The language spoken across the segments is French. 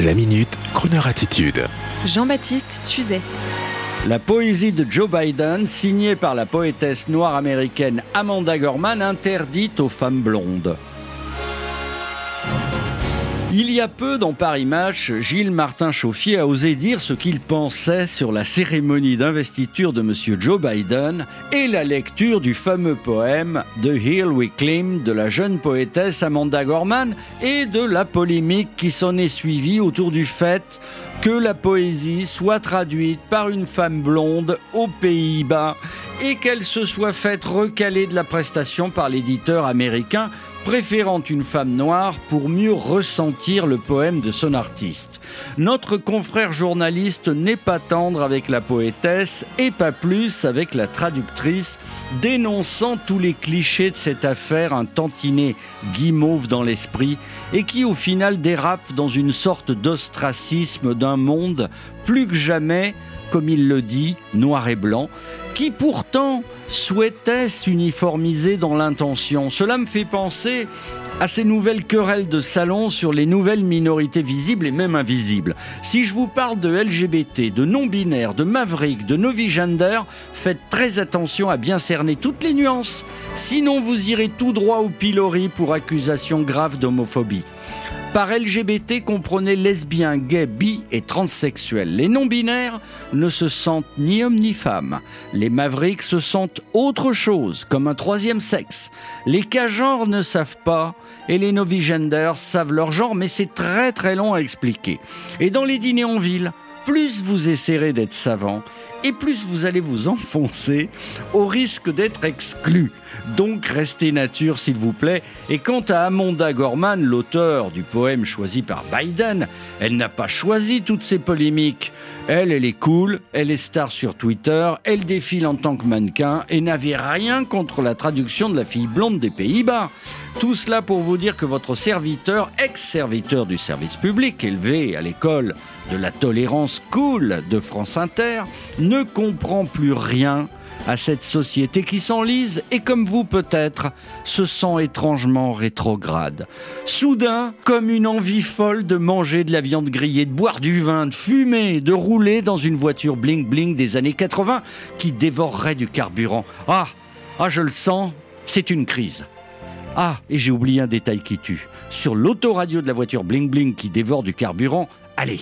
La minute, Kroneur attitude. Jean-Baptiste Tuzet. La poésie de Joe Biden, signée par la poétesse noire américaine Amanda Gorman, interdite aux femmes blondes. Il y a peu, dans Paris Match, Gilles Martin Chauffier a osé dire ce qu'il pensait sur la cérémonie d'investiture de M. Joe Biden et la lecture du fameux poème The Hill We Climb de la jeune poétesse Amanda Gorman et de la polémique qui s'en est suivie autour du fait que la poésie soit traduite par une femme blonde aux Pays-Bas et qu'elle se soit faite recaler de la prestation par l'éditeur américain préférant une femme noire pour mieux ressentir le poème de son artiste. Notre confrère journaliste n'est pas tendre avec la poétesse et pas plus avec la traductrice, dénonçant tous les clichés de cette affaire, un tantinet guimauve dans l'esprit, et qui au final dérape dans une sorte d'ostracisme d'un monde plus que jamais, comme il le dit, noir et blanc, qui pourtant souhaitait s'uniformiser dans l'intention. Cela me fait penser à ces nouvelles querelles de salon sur les nouvelles minorités visibles et même invisibles. Si je vous parle de LGBT, de non-binaire, de maverick, de novigender, faites très attention à bien cerner toutes les nuances. Sinon, vous irez tout droit au pilori pour accusation grave d'homophobie. Par LGBT, comprenez lesbiens, gays, bi et transsexuels. Les non-binaires ne se sentent ni hommes ni femmes. Les mavericks se sentent autre chose, comme un troisième sexe. Les cas-genres ne savent pas et les novigenders savent leur genre, mais c'est très très long à expliquer. Et dans les dîners en ville, plus vous essaierez d'être savant, et plus vous allez vous enfoncer au risque d'être exclu. Donc restez nature s'il vous plaît. Et quant à Amanda Gorman, l'auteur du poème choisi par Biden, elle n'a pas choisi toutes ces polémiques. Elle, elle est cool, elle est star sur Twitter, elle défile en tant que mannequin et n'avait rien contre la traduction de la fille blonde des Pays-Bas. Tout cela pour vous dire que votre serviteur, ex-serviteur du service public, élevé à l'école de la tolérance cool de France Inter, ne comprend plus rien à cette société qui s'enlise et comme vous peut-être se sent étrangement rétrograde. Soudain, comme une envie folle de manger de la viande grillée, de boire du vin, de fumer, de rouler dans une voiture bling-bling des années 80 qui dévorerait du carburant. Ah, ah je le sens, c'est une crise. Ah, et j'ai oublié un détail qui tue. Sur l'autoradio de la voiture bling bling qui dévore du carburant, allez,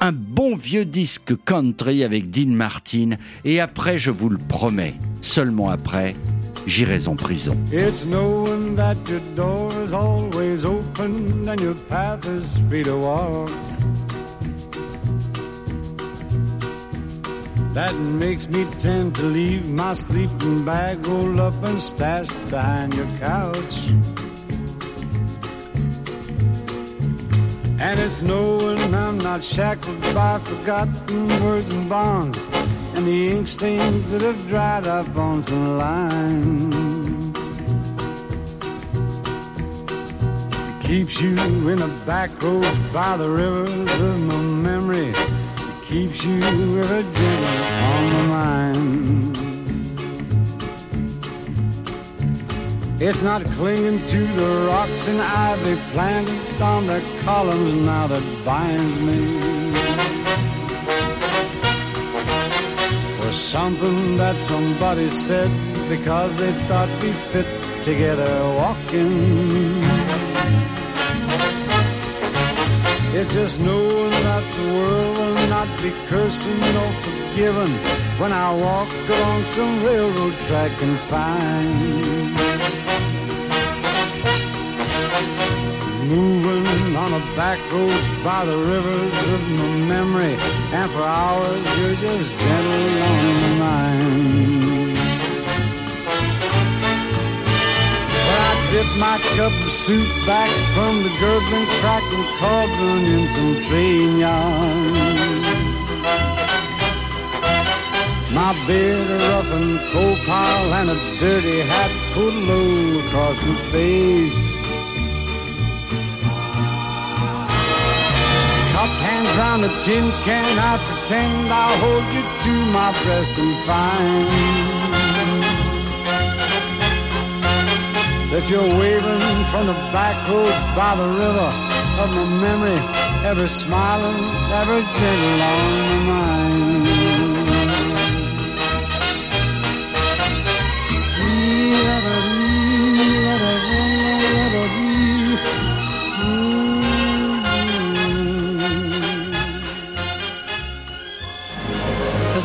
un bon vieux disque country avec Dean Martin, et après, je vous le promets, seulement après, j'irai en prison. That makes me tend to leave my sleeping bag rolled up and stashed behind your couch. And it's knowing I'm not shackled by forgotten words and bonds and the ink stains that have dried up on some lines. It keeps you in the back roads by the rivers of my keeps you ever on the mind. It's not clinging to the rocks and ivy planted on the columns now that binds me. Or something that somebody said because they thought we fit together walking. It's just knowing that the world be cursing or forgiven when I walk along some railroad track and find moving on a back road by the rivers of my memory, and for hours you're just gentle on my mind. i dip my cup of soup back from the gurgling, crackling cauldron in some train yarn. My beard a rough and coal pile and a dirty hat pulled low across my face. Cupped hands round a tin can, I pretend I'll hold you to my breast and find. that you're waving from the back road by the river of my memory ever smiling, ever gentle on my mind.